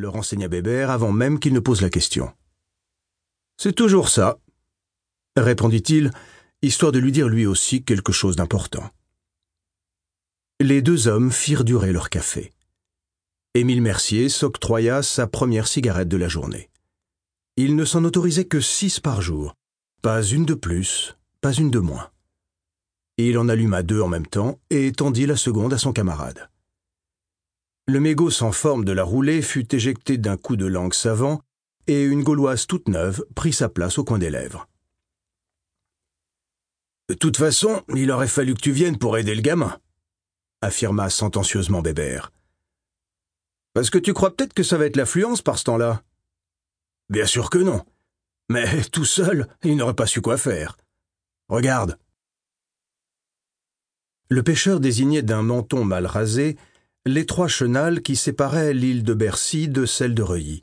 le renseigna Bébert avant même qu'il ne pose la question. C'est toujours ça, répondit-il, histoire de lui dire lui aussi quelque chose d'important. Les deux hommes firent durer leur café. Émile Mercier s'octroya sa première cigarette de la journée. Il ne s'en autorisait que six par jour, pas une de plus, pas une de moins. Il en alluma deux en même temps et tendit la seconde à son camarade. Le mégot sans forme de la roulée fut éjecté d'un coup de langue savant, et une gauloise toute neuve prit sa place au coin des lèvres. De toute façon, il aurait fallu que tu viennes pour aider le gamin, affirma sentencieusement Bébert. Parce que tu crois peut-être que ça va être l'affluence par ce temps-là? Bien sûr que non. Mais tout seul, il n'aurait pas su quoi faire. Regarde. Le pêcheur désignait d'un menton mal rasé l'étroit chenal qui séparait l'île de Bercy de celle de Reuilly.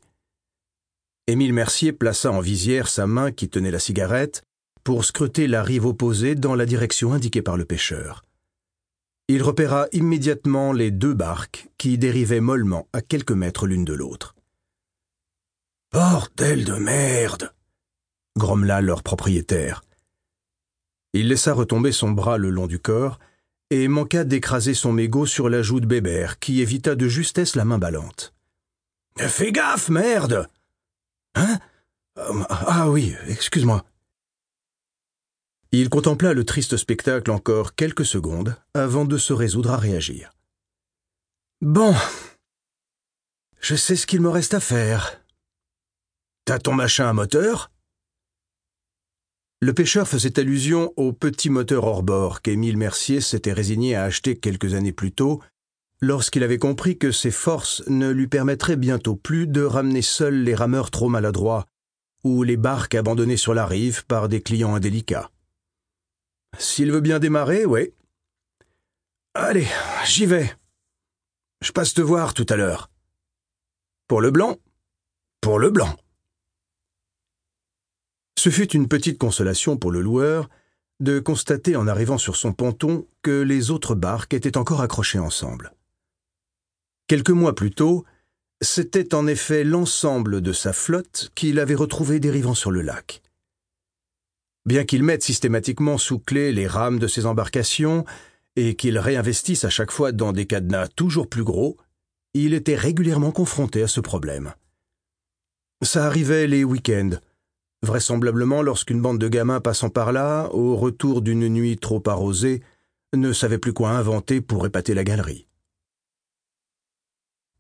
Émile Mercier plaça en visière sa main qui tenait la cigarette pour scruter la rive opposée dans la direction indiquée par le pêcheur. Il repéra immédiatement les deux barques qui dérivaient mollement à quelques mètres l'une de l'autre. Bordel de merde grommela leur propriétaire. Il laissa retomber son bras le long du corps et manqua d'écraser son mégot sur la joue de Bébert, qui évita de justesse la main ballante. Fais gaffe, merde Hein? Ah oui, excuse-moi. Il contempla le triste spectacle encore quelques secondes avant de se résoudre à réagir. Bon. Je sais ce qu'il me reste à faire. T'as ton machin à moteur? Le pêcheur faisait allusion au petit moteur hors bord qu'Émile Mercier s'était résigné à acheter quelques années plus tôt, lorsqu'il avait compris que ses forces ne lui permettraient bientôt plus de ramener seuls les rameurs trop maladroits ou les barques abandonnées sur la rive par des clients indélicats. S'il veut bien démarrer, oui. Allez, j'y vais. Je passe te voir tout à l'heure. Pour le blanc Pour le blanc. Ce fut une petite consolation pour le loueur de constater en arrivant sur son ponton que les autres barques étaient encore accrochées ensemble. Quelques mois plus tôt, c'était en effet l'ensemble de sa flotte qu'il avait retrouvé dérivant sur le lac. Bien qu'il mette systématiquement sous clé les rames de ses embarcations et qu'il réinvestisse à chaque fois dans des cadenas toujours plus gros, il était régulièrement confronté à ce problème. Ça arrivait les week-ends, vraisemblablement lorsqu'une bande de gamins passant par là, au retour d'une nuit trop arrosée, ne savait plus quoi inventer pour épater la galerie.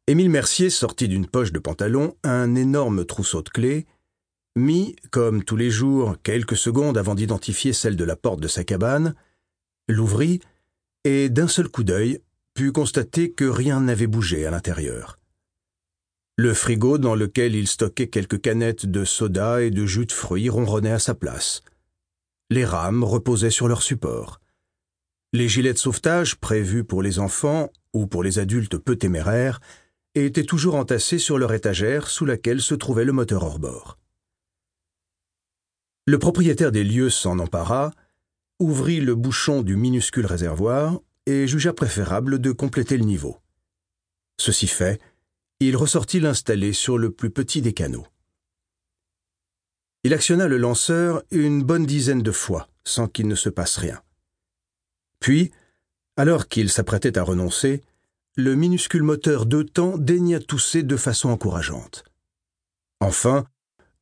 Émile Mercier sortit d'une poche de pantalon un énorme trousseau de clés, mit, comme tous les jours, quelques secondes avant d'identifier celle de la porte de sa cabane, l'ouvrit, et d'un seul coup d'œil put constater que rien n'avait bougé à l'intérieur. Le frigo dans lequel il stockait quelques canettes de soda et de jus de fruits ronronnait à sa place. Les rames reposaient sur leur support. Les gilets de sauvetage prévus pour les enfants ou pour les adultes peu téméraires étaient toujours entassés sur leur étagère sous laquelle se trouvait le moteur hors bord. Le propriétaire des lieux s'en empara, ouvrit le bouchon du minuscule réservoir et jugea préférable de compléter le niveau. Ceci fait, il ressortit l'installer sur le plus petit des canaux. Il actionna le lanceur une bonne dizaine de fois, sans qu'il ne se passe rien. Puis, alors qu'il s'apprêtait à renoncer, le minuscule moteur deux temps daigna tousser de façon encourageante. Enfin,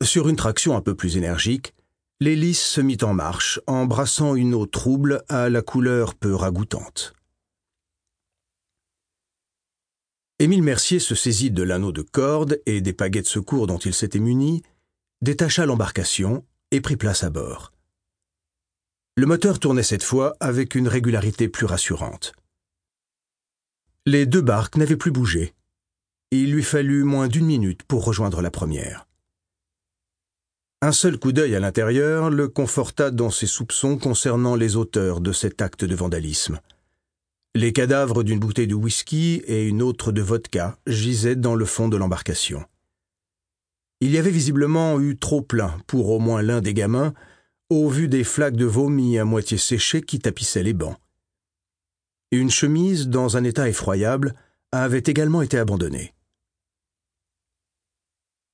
sur une traction un peu plus énergique, l'hélice se mit en marche, embrassant une eau trouble à la couleur peu ragoûtante. Émile Mercier se saisit de l'anneau de corde et des pagaies de secours dont il s'était muni, détacha l'embarcation et prit place à bord. Le moteur tournait cette fois avec une régularité plus rassurante. Les deux barques n'avaient plus bougé. Il lui fallut moins d'une minute pour rejoindre la première. Un seul coup d'œil à l'intérieur le conforta dans ses soupçons concernant les auteurs de cet acte de vandalisme. Les cadavres d'une bouteille de whisky et une autre de vodka gisaient dans le fond de l'embarcation. Il y avait visiblement eu trop plein pour au moins l'un des gamins, au vu des flaques de vomi à moitié séchées qui tapissaient les bancs. Une chemise, dans un état effroyable, avait également été abandonnée.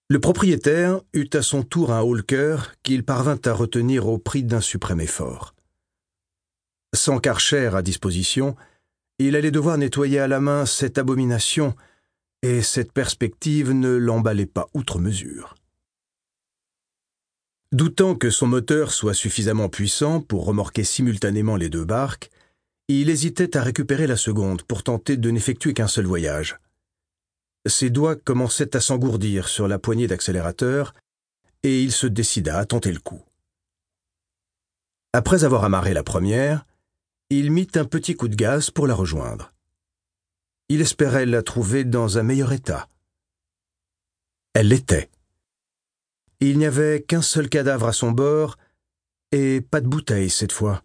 Le propriétaire eut à son tour un haut qu'il parvint à retenir au prix d'un suprême effort. Sans Karcher à disposition, il allait devoir nettoyer à la main cette abomination, et cette perspective ne l'emballait pas outre mesure. Doutant que son moteur soit suffisamment puissant pour remorquer simultanément les deux barques, il hésitait à récupérer la seconde pour tenter de n'effectuer qu'un seul voyage. Ses doigts commençaient à s'engourdir sur la poignée d'accélérateur, et il se décida à tenter le coup. Après avoir amarré la première, il mit un petit coup de gaz pour la rejoindre. Il espérait la trouver dans un meilleur état. Elle l'était. Il n'y avait qu'un seul cadavre à son bord, et pas de bouteille cette fois.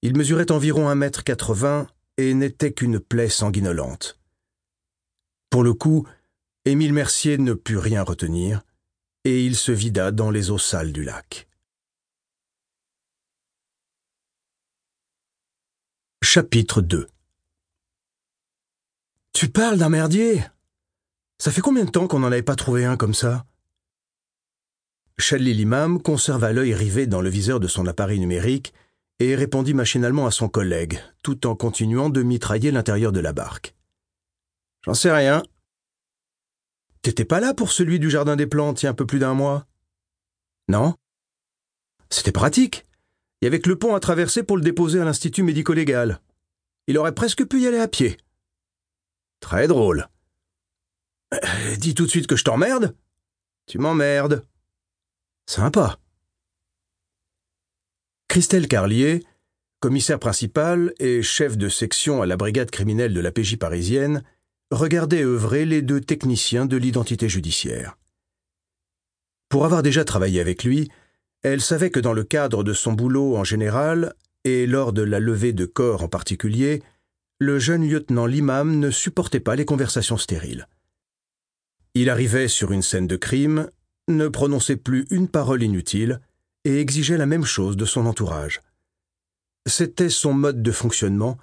Il mesurait environ un mètre quatre-vingts et n'était qu'une plaie sanguinolente. Pour le coup, Émile Mercier ne put rien retenir, et il se vida dans les eaux sales du lac. Chapitre 2 Tu parles d'un merdier Ça fait combien de temps qu'on n'en avait pas trouvé un comme ça? Chalil Imam conserva l'œil rivé dans le viseur de son appareil numérique et répondit machinalement à son collègue, tout en continuant de mitrailler l'intérieur de la barque. J'en sais rien. T'étais pas là pour celui du Jardin des Plantes il y a un peu plus d'un mois? Non? C'était pratique. Il y avait que le pont à traverser pour le déposer à l'Institut médico-légal. Il aurait presque pu y aller à pied. Très drôle. Euh, dis tout de suite que je t'emmerde Tu m'emmerdes. Sympa. Christelle Carlier, commissaire principal et chef de section à la brigade criminelle de la PJ parisienne, regardait œuvrer les deux techniciens de l'identité judiciaire. Pour avoir déjà travaillé avec lui, elle savait que dans le cadre de son boulot en général, et lors de la levée de corps en particulier, le jeune lieutenant Limam ne supportait pas les conversations stériles. Il arrivait sur une scène de crime ne prononçait plus une parole inutile et exigeait la même chose de son entourage. C'était son mode de fonctionnement,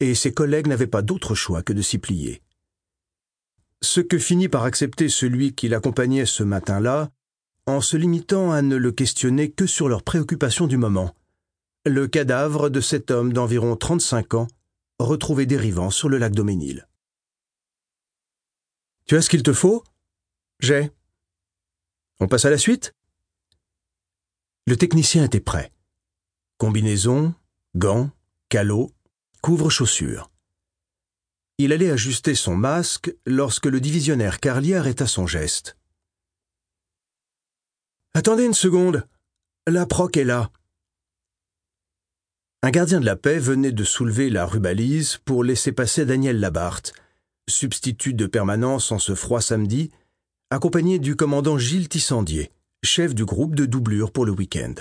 et ses collègues n'avaient pas d'autre choix que de s'y plier. Ce que finit par accepter celui qui l'accompagnait ce matin-là, en se limitant à ne le questionner que sur leurs préoccupations du moment, le cadavre de cet homme d'environ trente-cinq ans, retrouvé dérivant sur le lac Doménil. Tu as ce qu'il te faut? J'ai. On passe à la suite? Le technicien était prêt. Combinaison, gants, calots, couvre-chaussures. Il allait ajuster son masque lorsque le divisionnaire Carlier arrêta son geste. Attendez une seconde. La proc est là. Un gardien de la paix venait de soulever la rubalise pour laisser passer Daniel Labarthe, substitut de permanence en ce froid samedi, accompagné du commandant Gilles Tissandier, chef du groupe de doublure pour le week-end.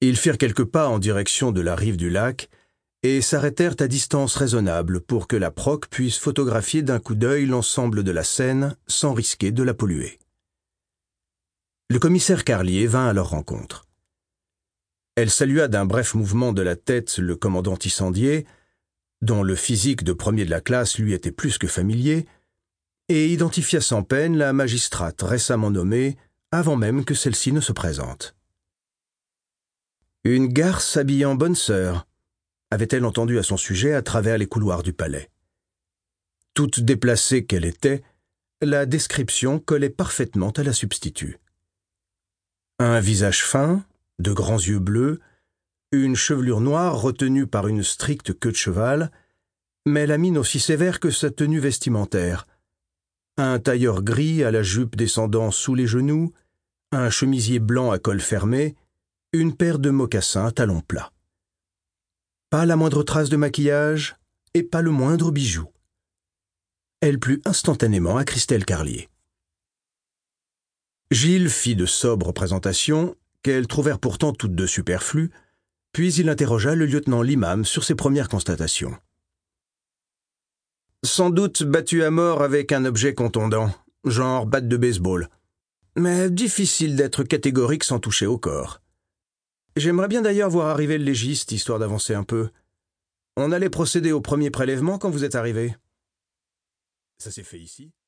Ils firent quelques pas en direction de la rive du lac et s'arrêtèrent à distance raisonnable pour que la proc puisse photographier d'un coup d'œil l'ensemble de la scène sans risquer de la polluer. Le commissaire Carlier vint à leur rencontre. Elle salua d'un bref mouvement de la tête le commandant Tissandier, dont le physique de premier de la classe lui était plus que familier, et identifia sans peine la magistrate récemment nommée avant même que celle-ci ne se présente. Une garce habillée en bonne sœur, avait-elle entendu à son sujet à travers les couloirs du palais. Toute déplacée qu'elle était, la description collait parfaitement à la substitut. Un visage fin, de grands yeux bleus, une chevelure noire retenue par une stricte queue de cheval, mais la mine aussi sévère que sa tenue vestimentaire, un tailleur gris à la jupe descendant sous les genoux, un chemisier blanc à col fermé, une paire de mocassins à talons plats. Pas la moindre trace de maquillage et pas le moindre bijou. Elle plut instantanément à Christelle Carlier. Gilles fit de sobres présentations, qu'elles trouvèrent pourtant toutes deux superflues, puis il interrogea le lieutenant Limam sur ses premières constatations sans doute battu à mort avec un objet contondant, genre batte de baseball. Mais difficile d'être catégorique sans toucher au corps. J'aimerais bien d'ailleurs voir arriver le légiste, histoire d'avancer un peu. On allait procéder au premier prélèvement quand vous êtes arrivé. Ça s'est fait ici